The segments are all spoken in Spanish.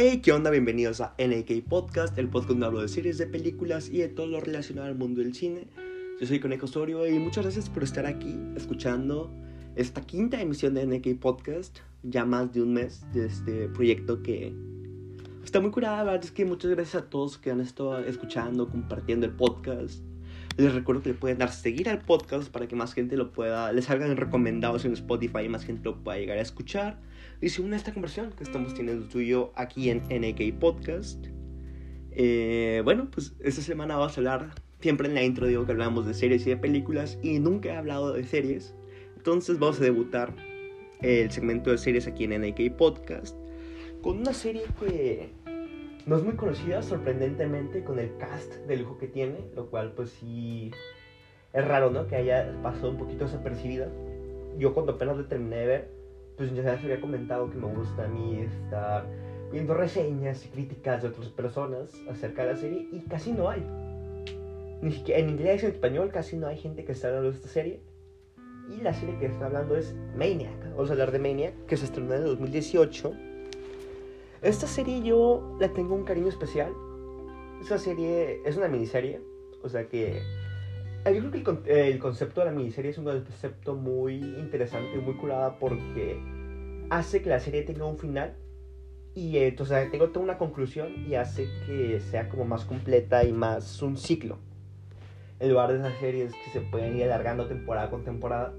Hey, ¿qué onda? Bienvenidos a NK Podcast, el podcast donde hablo de series, de películas y de todo lo relacionado al mundo del cine. Yo soy Conejo Osorio y muchas gracias por estar aquí escuchando esta quinta emisión de NK Podcast, ya más de un mes de este proyecto que está muy curada. La verdad es que muchas gracias a todos que han estado escuchando, compartiendo el podcast. Les recuerdo que le pueden dar seguir al podcast para que más gente lo pueda, les salgan recomendados en Spotify y más gente lo pueda llegar a escuchar. Y se une esta conversación que estamos teniendo tú y yo aquí en NK Podcast. Eh, bueno, pues esta semana vamos a hablar, siempre en la intro digo que hablamos de series y de películas y nunca he hablado de series. Entonces vamos a debutar el segmento de series aquí en NK Podcast con una serie que no es muy conocida, sorprendentemente, con el cast de lujo que tiene, lo cual pues sí es raro, ¿no? Que haya pasado un poquito desapercibida. Yo cuando apenas lo terminé de ver, pues ya se había comentado que me gusta a mí estar viendo reseñas y críticas de otras personas acerca de la serie y casi no hay. Ni siquiera en inglés y en español casi no hay gente que está hablando de esta serie. Y la serie que está hablando es Maniac. Vamos a hablar de Maniac, que se estrenó en el 2018 esta serie yo la tengo un cariño especial. Esta serie es una miniserie, o sea que yo creo que el, concepto de la miniserie es un concepto muy interesante y muy curada porque hace que la serie tenga un final y entonces tengo toda una conclusión y hace que sea como más completa y más un ciclo. En lugar de esas series que se pueden ir alargando temporada con temporada,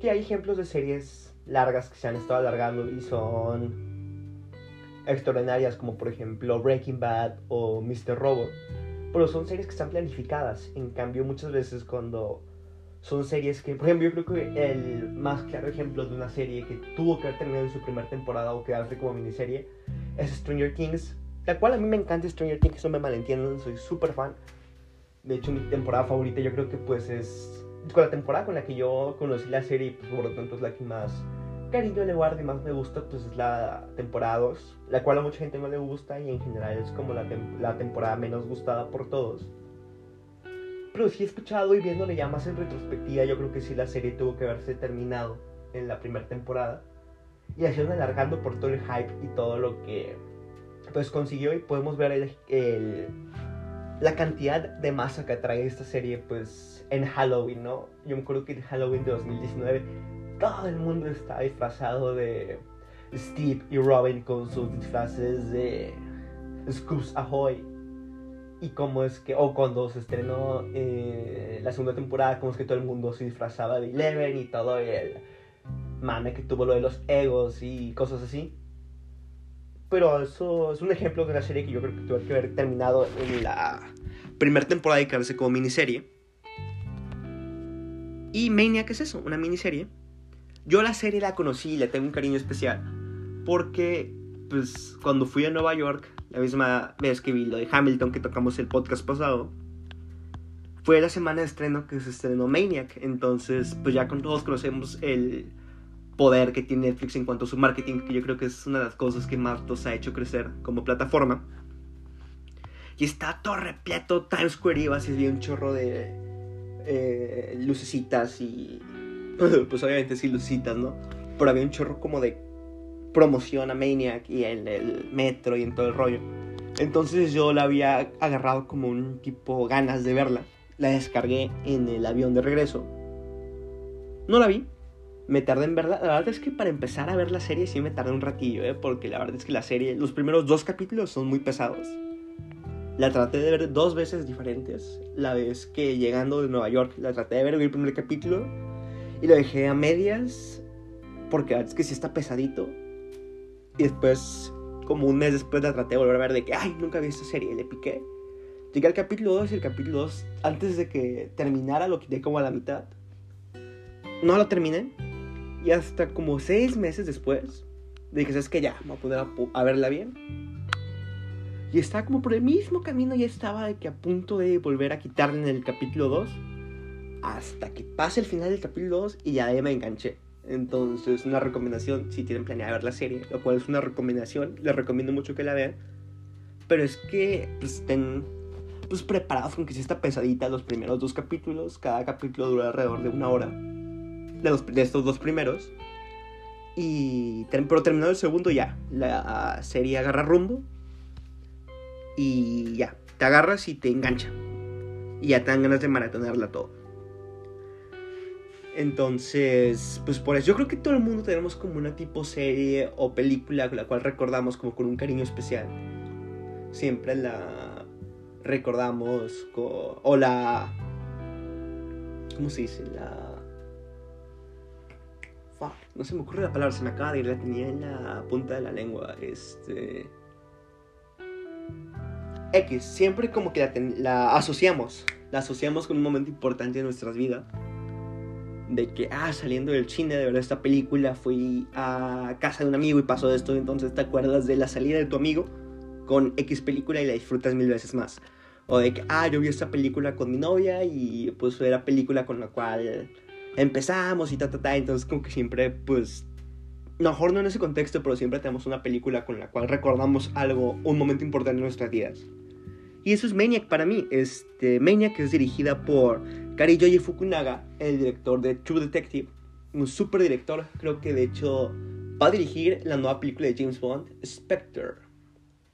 que hay ejemplos de series largas que se han estado alargando y son extraordinarias como por ejemplo Breaking Bad o Mr. Robot, pero son series que están planificadas. En cambio, muchas veces cuando son series que, por ejemplo, yo creo que el más claro ejemplo de una serie que tuvo que haber terminado en su primera temporada o quedarse como miniserie es Stranger Things, la cual a mí me encanta Stranger Things, no me malentiendan, soy súper fan. De hecho, mi temporada favorita yo creo que pues es con la temporada con la que yo conocí la serie pues, por lo tanto es la que más cariño le guardo y más me gusta, pues es la temporada 2, la cual a mucha gente no le gusta y en general es como la, la temporada menos gustada por todos. Pero sí he escuchado y viéndole ya más en retrospectiva, yo creo que sí la serie tuvo que haberse terminado en la primera temporada y así alargando por todo el hype y todo lo que pues consiguió y podemos ver el, la cantidad de masa que atrae esta serie pues en Halloween, ¿no? Yo me acuerdo que en Halloween de 2019 todo el mundo está disfrazado de Steve y Robin con sus disfraces de Scoops Ahoy. Y como es que, o cuando se estrenó eh, la segunda temporada, como es que todo el mundo se disfrazaba de Eleven y todo el mame que tuvo lo de los egos y cosas así. Pero eso es un ejemplo de una serie que yo creo que tuvo que haber terminado en la primera temporada y quedarse como miniserie. Y Maniac es eso, una miniserie yo la serie la conocí y le tengo un cariño especial porque pues cuando fui a Nueva York, la misma vez que vi lo de Hamilton que tocamos el podcast pasado, fue la semana de estreno que se estrenó Maniac, entonces pues ya con todos conocemos el poder que tiene Netflix en cuanto a su marketing, que yo creo que es una de las cosas que más nos ha hecho crecer como plataforma. Y está todo repleto, Times Square iba así un chorro de eh, lucecitas y pues obviamente sí lucitas, ¿no? Pero había un chorro como de promoción a Maniac y en el metro y en todo el rollo. Entonces yo la había agarrado como un tipo ganas de verla. La descargué en el avión de regreso. No la vi. Me tardé en verla. La verdad es que para empezar a ver la serie sí me tardé un ratillo, ¿eh? Porque la verdad es que la serie, los primeros dos capítulos son muy pesados. La traté de ver dos veces diferentes. La vez que llegando de Nueva York, la traté de ver el primer capítulo y lo dejé a medias porque es que sí está pesadito. Y después, como un mes después, la traté de volver a ver de que, ay, nunca vi esta serie, le piqué. Llegué al capítulo 2 y el capítulo 2, antes de que terminara, lo quité como a la mitad. No lo terminé. Y hasta como seis meses después, dije, ¿sabes qué? Ya, me voy a poner a, verla bien. Y estaba como por el mismo camino, ya estaba de que a punto de volver a quitarle en el capítulo 2 hasta que pase el final del capítulo 2 y ya me enganché. Entonces, una recomendación si tienen planeado ver la serie, lo cual es una recomendación, les recomiendo mucho que la vean. Pero es que pues, estén pues, preparados con que si está pesadita los primeros dos capítulos. Cada capítulo dura alrededor de una hora. De, los, de estos dos primeros. Y, pero terminado el segundo ya, la serie agarra rumbo y ya, te agarras y te engancha. Y ya te dan ganas de maratonearla todo. Entonces, pues por eso yo creo que todo el mundo tenemos como una tipo serie o película la cual recordamos como con un cariño especial. Siempre la recordamos con, o la ¿cómo se dice? La no se me ocurre la palabra, se me acaba de ir, la tenía en la punta de la lengua. Este. X, siempre como que la, asociamos. La asociamos con un momento importante en nuestras vidas. De que, ah, saliendo del cine de ver esta película, fui a casa de un amigo y pasó esto. Entonces te acuerdas de la salida de tu amigo con X película y la disfrutas mil veces más. O de que, ah, yo vi esta película con mi novia y pues era película con la cual empezamos y ta, ta, ta. Entonces, como que siempre, pues, mejor no en ese contexto, pero siempre tenemos una película con la cual recordamos algo, un momento importante en nuestras vidas. Y eso es Maniac para mí. Este, Maniac es dirigida por Kari Fukunaga, el director de True Detective. Un super director, creo que de hecho va a dirigir la nueva película de James Bond, Spectre.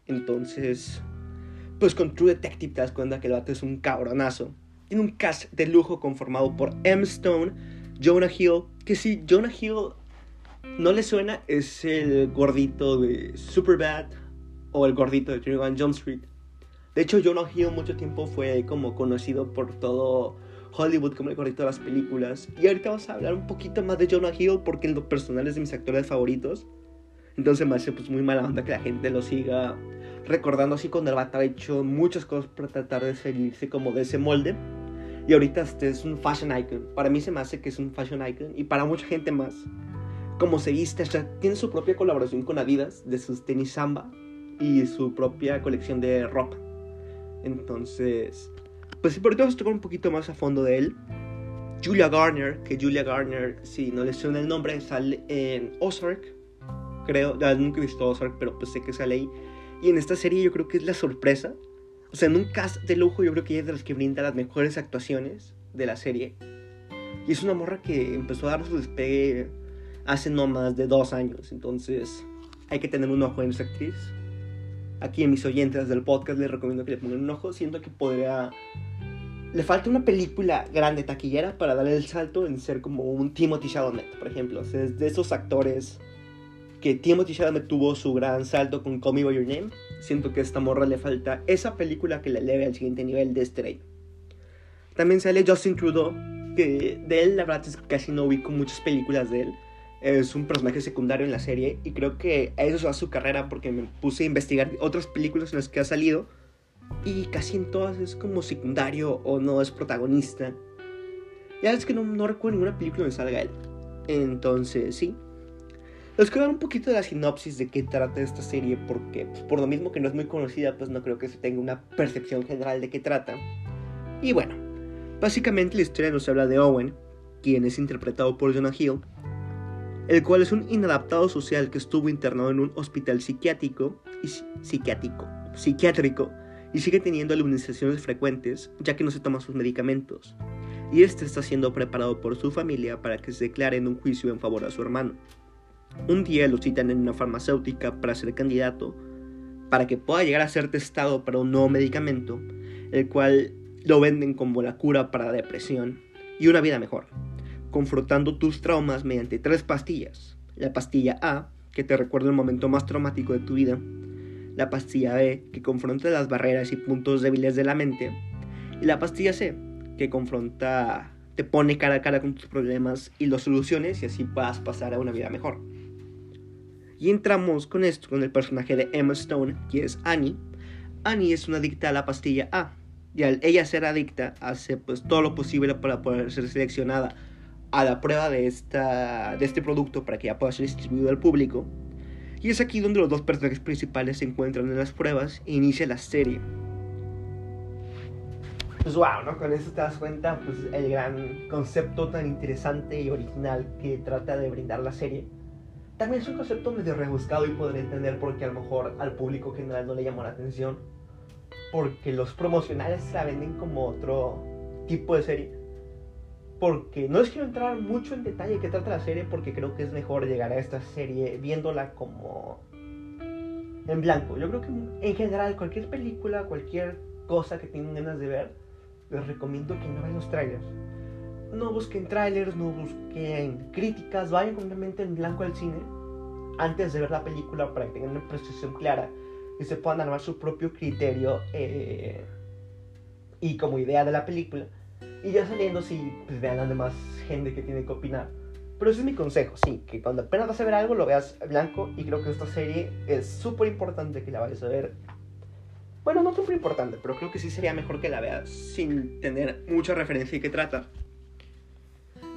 Entonces, pues con True Detective te das cuenta que el vato es un cabronazo. Tiene un cast de lujo conformado por M. Stone, Jonah Hill, que si Jonah Hill no le suena, es el gordito de Superbad o el gordito de 21 Jump Street. De hecho, Jonah Hill mucho tiempo fue como conocido por todo Hollywood como el gordito de las películas. Y ahorita vamos a hablar un poquito más de Jonah Hill porque en lo personal es de mis actores favoritos. Entonces me hace pues muy mala onda que la gente lo siga recordando así cuando el vato ha hecho muchas cosas para tratar de salirse como de ese molde. Y ahorita este es un fashion icon. Para mí se me hace que es un fashion icon y para mucha gente más. Como se viste, tiene su propia colaboración con Adidas de sus tenis Samba y su propia colección de ropa. Entonces, pues sí, por ahorita vamos a tocar un poquito más a fondo de él. Julia Garner, que Julia Garner, si no le suena el nombre, sale en Ozark. Creo, ya nunca he visto Ozark, pero pues sé que sale ahí. Y en esta serie yo creo que es la sorpresa. O sea, en un cast de lujo yo creo que ella es de las que brinda las mejores actuaciones de la serie. Y es una morra que empezó a dar su despegue hace no más de dos años. Entonces hay que tener un ojo en esa actriz. Aquí en mis oyentes del podcast les recomiendo que le pongan un ojo. Siento que podría... Le falta una película grande taquillera para darle el salto en ser como un Timothy Chalamet, por ejemplo. O es de esos actores que Timothy Chalamet tuvo su gran salto con Call Me By Your Name, siento que a esta morra le falta esa película que le eleve al siguiente nivel de estrella. También sale Justin Trudeau, que de él la verdad es que casi no ubico muchas películas de él. Es un personaje secundario en la serie y creo que a eso va su carrera porque me puse a investigar otras películas en las que ha salido y casi en todas es como secundario o no es protagonista. Ya es que no, no recuerdo ninguna película donde salga él. Entonces, sí, les quiero dar un poquito de la sinopsis de qué trata esta serie, porque pues, por lo mismo que no es muy conocida, pues no creo que se tenga una percepción general de qué trata. Y bueno, básicamente la historia nos habla de Owen, quien es interpretado por Jonah Hill, el cual es un inadaptado social que estuvo internado en un hospital psiquiátrico y psiquiátrico, psiquiátrico y sigue teniendo alucinaciones frecuentes ya que no se toma sus medicamentos. Y este está siendo preparado por su familia para que se declare en un juicio en favor a su hermano. Un día lo citan en una farmacéutica para ser candidato, para que pueda llegar a ser testado para un nuevo medicamento, el cual lo venden como la cura para la depresión y una vida mejor, confrontando tus traumas mediante tres pastillas. La pastilla A, que te recuerda el momento más traumático de tu vida, la pastilla B, que confronta las barreras y puntos débiles de la mente, y la pastilla C, que confronta, te pone cara a cara con tus problemas y los soluciones y así puedas pasar a una vida mejor. Y entramos con esto, con el personaje de Emma Stone, que es Annie. Annie es una adicta a la pastilla A. Y al ella ser adicta, hace pues todo lo posible para poder ser seleccionada a la prueba de, esta, de este producto para que ya pueda ser distribuido al público. Y es aquí donde los dos personajes principales se encuentran en las pruebas e inicia la serie. Pues wow, ¿no? Con eso te das cuenta pues, el gran concepto tan interesante y original que trata de brindar la serie también es un concepto medio rebuscado y podría entender porque a lo mejor al público general no le llamó la atención. Porque los promocionales la venden como otro tipo de serie. Porque no les quiero entrar mucho en detalle qué trata la serie porque creo que es mejor llegar a esta serie viéndola como en blanco. Yo creo que en general cualquier película, cualquier cosa que tengan ganas de ver, les recomiendo que no vean los trailers. No busquen trailers, no busquen críticas, vayan completamente en blanco al cine antes de ver la película para que tengan una percepción clara y se puedan armar su propio criterio eh, y como idea de la película. Y ya saliendo, si pues, vean a demás gente que tiene que opinar. Pero ese es mi consejo, sí, que cuando apenas vas a ver algo lo veas blanco y creo que esta serie es súper importante que la vayas a ver. Bueno, no súper importante, pero creo que sí sería mejor que la veas sin tener mucha referencia y que trata.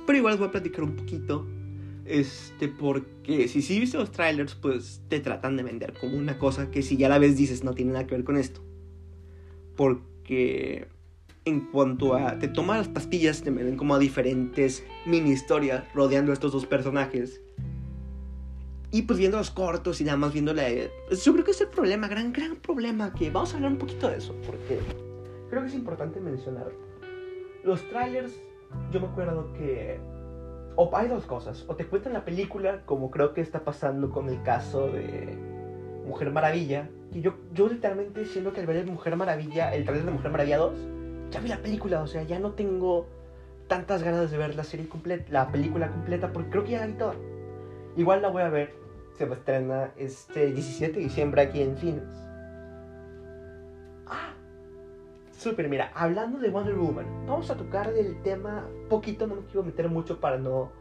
Pero igual voy a platicar un poquito, este, porque si sí viste los trailers, pues te tratan de vender como una cosa que si ya la ves dices no tiene nada que ver con esto. Porque en cuanto a te toman las pastillas, te ven como a diferentes mini historias rodeando a estos dos personajes. Y pues viendo los cortos y nada más viendo la... Pues, yo creo que es el problema, gran, gran problema, que vamos a hablar un poquito de eso, porque creo que es importante mencionar. Los trailers, yo me acuerdo que... O hay dos cosas, o te cuentan la película, como creo que está pasando con el caso de Mujer Maravilla, que yo, yo literalmente siento que al ver Mujer Maravilla, el trailer de Mujer Maravilla 2, ya vi la película, o sea, ya no tengo tantas ganas de ver la serie completa, la película completa, porque creo que ya la vi toda. Igual la voy a ver, se va a este 17 de diciembre aquí en cines. Ah, súper, mira, hablando de Wonder Woman, vamos a tocar del tema poquito, no me quiero meter mucho para no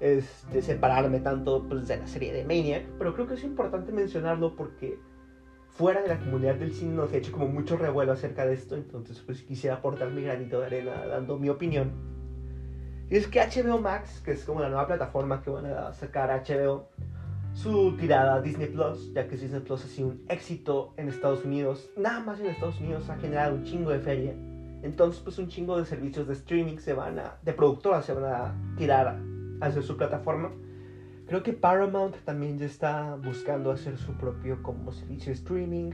este, separarme tanto pues, de la serie de Maniac, pero creo que es importante mencionarlo porque fuera de la comunidad del cine nos ha hecho como mucho revuelo acerca de esto, entonces pues quisiera aportar mi granito de arena dando mi opinión. Y es que HBO Max, que es como la nueva plataforma que van a sacar HBO, su tirada Disney Plus, ya que Disney Plus ha sido un éxito en Estados Unidos, nada más en Estados Unidos ha generado un chingo de feria. Entonces pues un chingo de servicios de streaming se van a, de productoras se van a tirar hacia su plataforma Creo que Paramount también ya está buscando hacer su propio como servicio streaming.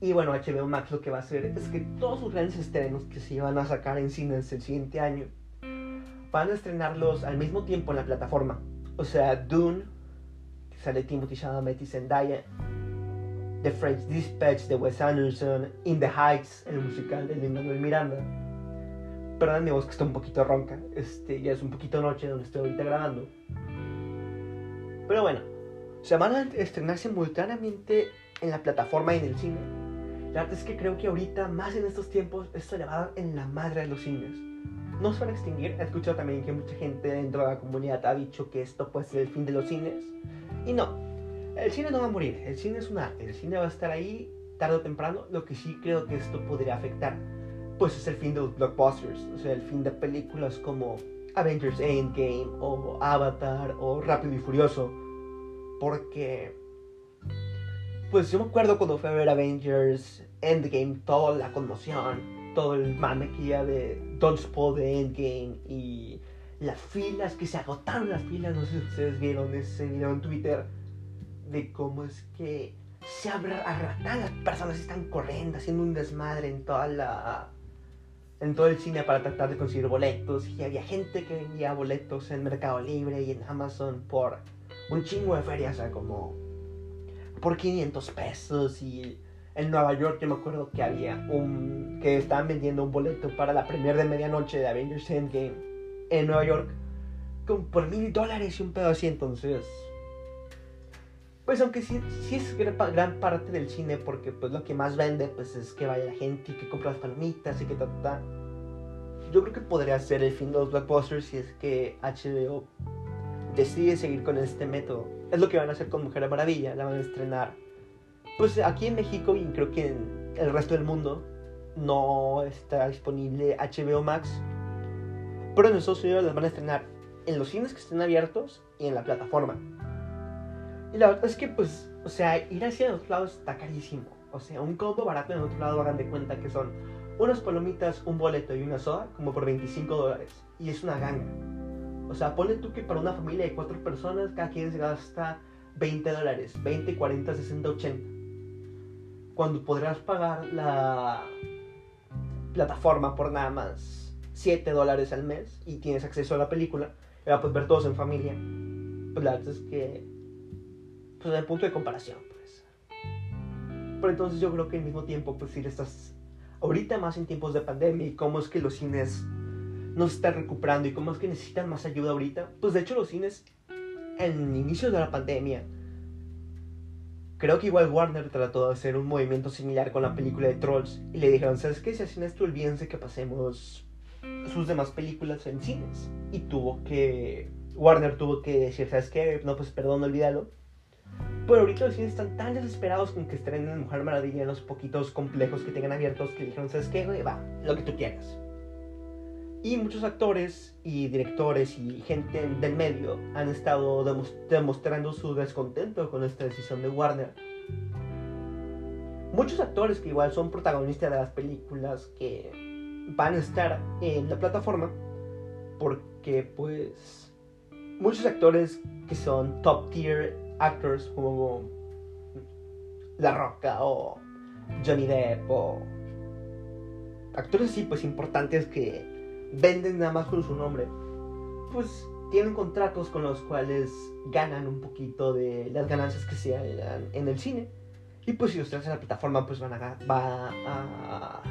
Y bueno, HBO Max lo que va a hacer es que todos sus grandes estrenos que se iban a sacar en cines el siguiente año van a estrenarlos al mismo tiempo en la plataforma. O sea, Dune, que sale Timothy Chalamet y Zendaya, The French Dispatch de Wes Anderson, In the Heights, el musical de Lin-Manuel Miranda, Perdón, mi voz que está un poquito ronca. Este, ya es un poquito noche donde estoy ahorita grabando. Pero bueno, se van a estrenar simultáneamente en la plataforma y en el cine. La verdad es que creo que ahorita, más en estos tiempos, esto le va a dar en la madre de los cines. No se van a extinguir. He escuchado también que mucha gente dentro de la comunidad ha dicho que esto puede ser el fin de los cines. Y no, el cine no va a morir. El cine es un arte. El cine va a estar ahí tarde o temprano. Lo que sí creo que esto podría afectar pues es el fin de los blockbusters, o sea, el fin de películas como Avengers Endgame o Avatar o Rápido y Furioso, porque pues yo me acuerdo cuando fui a ver Avengers Endgame, toda la conmoción, todo el mame que de Dodgeball de Endgame y las filas, que se agotaron las filas, no sé si ustedes vieron ese video en Twitter, de cómo es que se arrastran las personas están corriendo, haciendo un desmadre en toda la en todo el cine para tratar de conseguir boletos y había gente que vendía boletos en Mercado Libre y en Amazon por un chingo de ferias, o sea, como por 500 pesos y en Nueva York yo me acuerdo que había un que estaban vendiendo un boleto para la premier de medianoche de Avengers Endgame en Nueva York como por mil dólares y un pedo así entonces pues aunque sí, sí es gran, parte del cine porque pues lo que más vende pues es que vaya la gente y que compra las palomitas y que ta, ta, Yo creo que podría ser el fin de los blockbusters si es que HBO decide seguir con este método. Es lo que van a hacer con Mujer Maravilla, la van a estrenar. Pues aquí en México y creo que en el resto del mundo no está disponible HBO Max. Pero en Estados Unidos las van a estrenar en los cines que estén abiertos y en la plataforma. Y la verdad es que, pues, o sea, ir hacia otro lado está carísimo. O sea, un combo barato en otro lado hagan de cuenta que son unas palomitas, un boleto y una soda, como por 25 dólares. Y es una ganga. O sea, ponle tú que para una familia de cuatro personas, cada quien se gasta 20 dólares. 20, 40, 60, 80. Cuando podrás pagar la plataforma por nada más 7 dólares al mes y tienes acceso a la película, la puedes ver todos en familia, pues la verdad es que, pues el punto de comparación, pues. Pero entonces yo creo que al mismo tiempo, pues si estás ahorita más en tiempos de pandemia y cómo es que los cines no se están recuperando y cómo es que necesitan más ayuda ahorita, pues de hecho los cines en inicio de la pandemia Creo que igual Warner trató de hacer un movimiento similar con la película de Trolls y le dijeron, ¿sabes qué? Si hacen esto, olvídense que pasemos sus demás películas en cines. Y tuvo que... Warner tuvo que decir, ¿sabes qué? No, pues perdón, olvídalo. Pero ahorita los cines están tan desesperados con que estrenen Mujer Maravilla en los poquitos complejos que tengan abiertos que dijeron, ¿sabes qué? Va, lo que tú quieras. Y muchos actores y directores y gente del medio han estado demostrando su descontento con esta decisión de Warner. Muchos actores que igual son protagonistas de las películas que van a estar en la plataforma porque pues muchos actores que son top tier actors como La Roca o Johnny Depp o actores así pues importantes que venden nada más con su nombre, pues tienen contratos con los cuales ganan un poquito de las ganancias que se hagan en el cine. Y pues si los traes la plataforma, pues van a, va a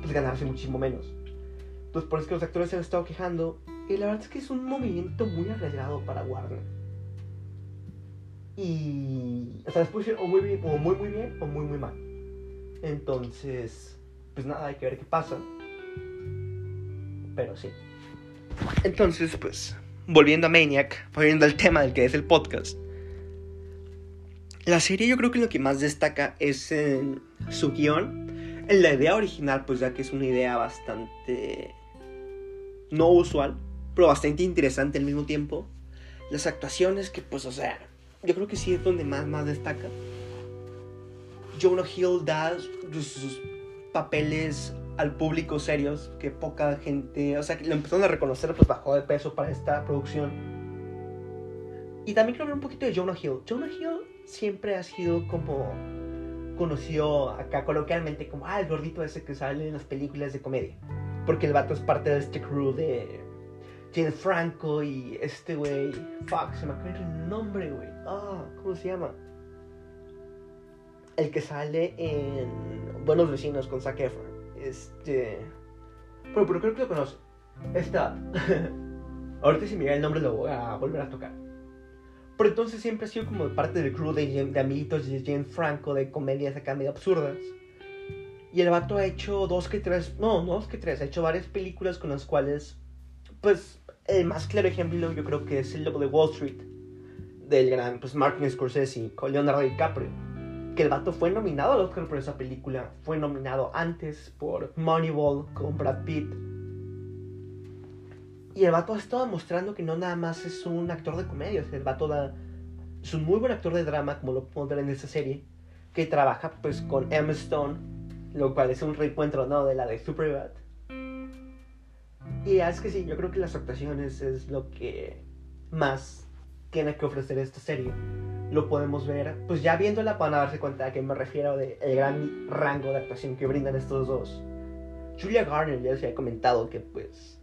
pues, ganarse muchísimo menos. Entonces por eso que los actores se han estado quejando. Y la verdad es que es un movimiento muy arriesgado para Warner. Y... O sea, les puede o muy, bien, o muy muy bien o muy muy mal. Entonces, pues nada, hay que ver qué pasa pero sí. Entonces, pues, volviendo a Maniac, volviendo al tema del que es el podcast. La serie yo creo que lo que más destaca es en su guion, en la idea original, pues ya que es una idea bastante no usual, pero bastante interesante al mismo tiempo. Las actuaciones que, pues, o sea, yo creo que sí es donde más, más destaca. Jonah Hill da sus papeles al público serios, que poca gente, o sea, que lo empezaron a reconocer, pues bajó de peso para esta producción. Y también quiero hablar un poquito de Jonah Hill. Jonah Hill siempre ha sido como conocido acá coloquialmente como, ah, el gordito ese que sale en las películas de comedia. Porque el vato es parte de este crew de James Franco y este güey, fuck, se me acaba el nombre, güey. Ah, ¿cómo se llama? El que sale en Buenos Vecinos con Zac Efron. Este. Bueno, pero creo que lo conoce. Está. Ahorita si me llega el nombre lo voy a volver a tocar. Pero entonces siempre ha sido como parte del crew de, de amiguitos de James Franco, de comedias acá medio absurdas. Y el vato ha hecho dos que tres, no, no dos que tres, ha hecho varias películas con las cuales, pues, el más claro ejemplo yo creo que es El Lobo de Wall Street, del gran, pues, Martin Scorsese con Leonardo DiCaprio que el vato fue nominado al Oscar por esa película. Fue nominado antes por Moneyball con Brad Pitt. Y el vato ha estado demostrando que no nada más es un actor de comedia. el vato da, es un muy buen actor de drama, como lo podemos ver en esta serie. Que trabaja pues con Emma Stone. Lo cual es un reencuentro, ¿no? De la de Superbad. Y es que sí, yo creo que las actuaciones es lo que más tiene que ofrecer esta serie lo podemos ver, pues ya viéndola van a darse cuenta de que me refiero de el gran rango de actuación que brindan estos dos. Julia Garner ya les había comentado que pues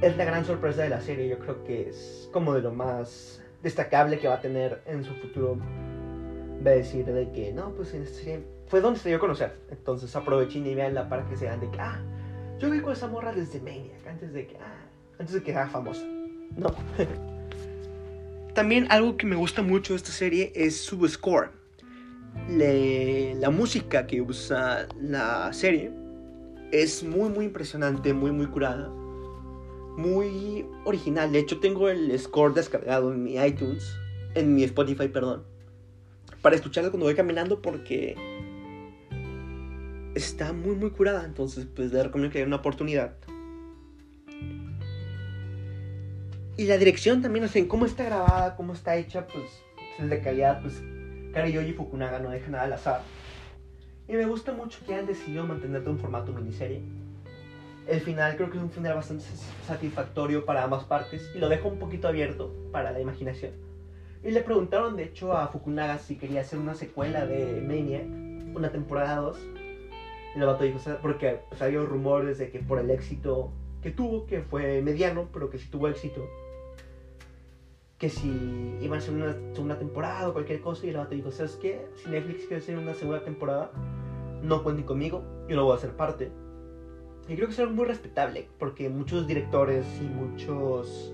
es la gran sorpresa de la serie, yo creo que es como de lo más destacable que va a tener en su futuro. Va a decir de que no, pues en esta serie fue donde se dio a conocer, entonces aprovechen y veanla para que sean de que, ah, yo vi con esa morra desde Maniac, antes de que, ah, antes de que sea famosa. No. También algo que me gusta mucho de esta serie es su score. la música que usa la serie es muy muy impresionante, muy muy curada, muy original. De hecho tengo el score descargado en mi iTunes, en mi Spotify, perdón, para escucharlo cuando voy caminando porque está muy muy curada. Entonces pues le recomiendo que haya una oportunidad. Y la dirección también, o sea, en cómo está grabada, cómo está hecha, pues es de calidad, pues Kariyoji Fukunaga no deja nada al azar. Y me gusta mucho que hayan decidido mantenerte un formato miniserie. El final creo que es un final bastante satisfactorio para ambas partes y lo dejo un poquito abierto para la imaginación. Y le preguntaron de hecho a Fukunaga si quería hacer una secuela de Maniac, una temporada 2. El vato dijo, porque pues, había rumores de que por el éxito que tuvo, que fue mediano, pero que sí tuvo éxito, que si iban a hacer una segunda temporada o cualquier cosa, y el vato dijo, ¿sabes qué? Si Netflix quiere hacer una segunda temporada, no cuenten conmigo, yo no voy a ser parte. Y creo que es algo muy respetable, porque muchos directores y muchos,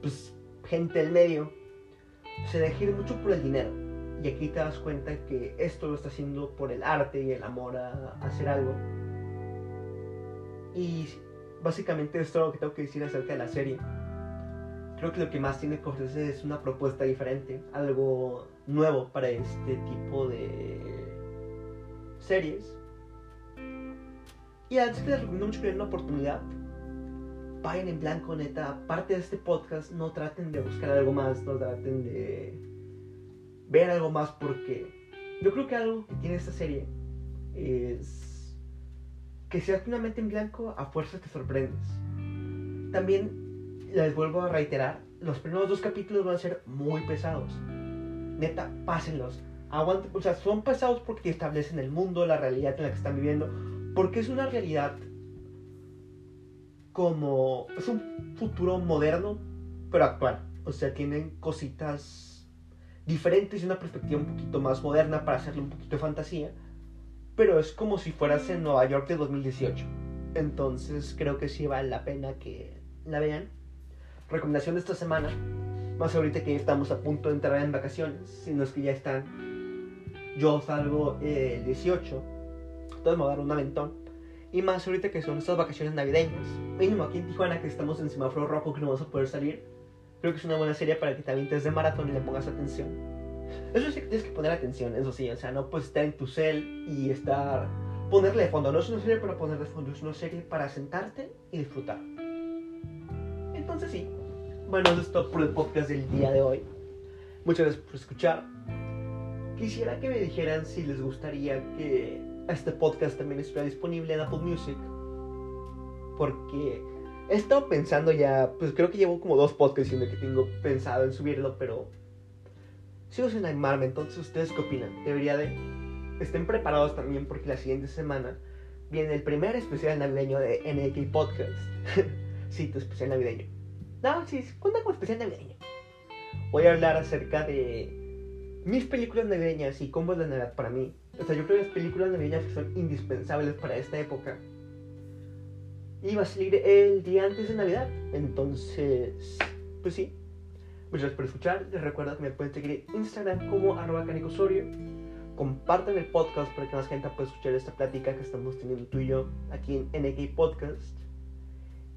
pues, gente del medio, se deja mucho por el dinero. Y aquí te das cuenta que esto lo está haciendo por el arte y el amor a, hacer algo. Y básicamente esto es lo que tengo que decir acerca de la serie. Creo que lo que más tiene que ofrecer es una propuesta diferente, algo nuevo para este tipo de series. Y antes les recomiendo mucho que den una oportunidad. Vayan en blanco, neta. Aparte de este podcast, no traten de buscar algo más, no traten de ver algo más porque yo creo que algo que tiene esta serie es que si haces una mente en blanco, a fuerza te sorprendes. También les vuelvo a reiterar, los primeros dos capítulos van a ser muy pesados. Neta, pásenlos. Aguanten, o sea, son pesados porque te establecen el mundo, la realidad en la que están viviendo, porque es una realidad como es un futuro moderno, pero actual. O sea, tienen cositas diferentes y una perspectiva un poquito más moderna para hacerle un poquito de fantasía. Pero es como si fueras en Nueva York de 2018. Entonces creo que sí vale la pena que la vean. Recomendación de esta semana. Más ahorita que estamos a punto de entrar en vacaciones. Si no es que ya están. Yo salgo el 18. Entonces me voy a dar un aventón. Y más ahorita que son estas vacaciones navideñas. Mínimo aquí en Tijuana que estamos en semáforo rojo que no vamos a poder salir Creo que es una buena serie para que te avientes de maratón y le pongas atención. Eso sí que tienes que poner atención, eso sí, o sea, no puedes estar en tu cel y estar... Ponerle de fondo, no es una serie para poner de fondo, es una serie para sentarte y disfrutar. Entonces sí, bueno, eso es todo por el podcast del día de hoy. Muchas gracias por escuchar. Quisiera que me dijeran si les gustaría que este podcast también estuviera disponible en Apple Music. Porque He estado pensando ya, pues creo que llevo como dos podcasts en que tengo pensado en subirlo, pero sigo sin animarme. Entonces, ¿ustedes qué opinan? Debería de. Estén preparados también porque la siguiente semana viene el primer especial navideño de NK Podcast. sí, tu especial navideño. No, sí, cuenta con especial navideño. Voy a hablar acerca de mis películas navideñas y cómo es la Navidad para mí. O sea, yo creo que las películas navideñas que son indispensables para esta época va a salir el día antes de Navidad. Entonces, pues sí. Muchas gracias por escuchar. Les recuerdo que me pueden seguir en Instagram como arroba canicosorio. Compartan el podcast para que más gente pueda escuchar esta plática que estamos teniendo tú y yo aquí en NK Podcast.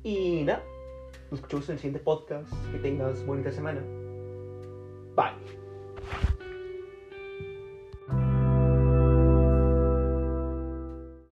Y nada, nos escuchamos en el siguiente podcast. Que tengas bonita semana. Bye.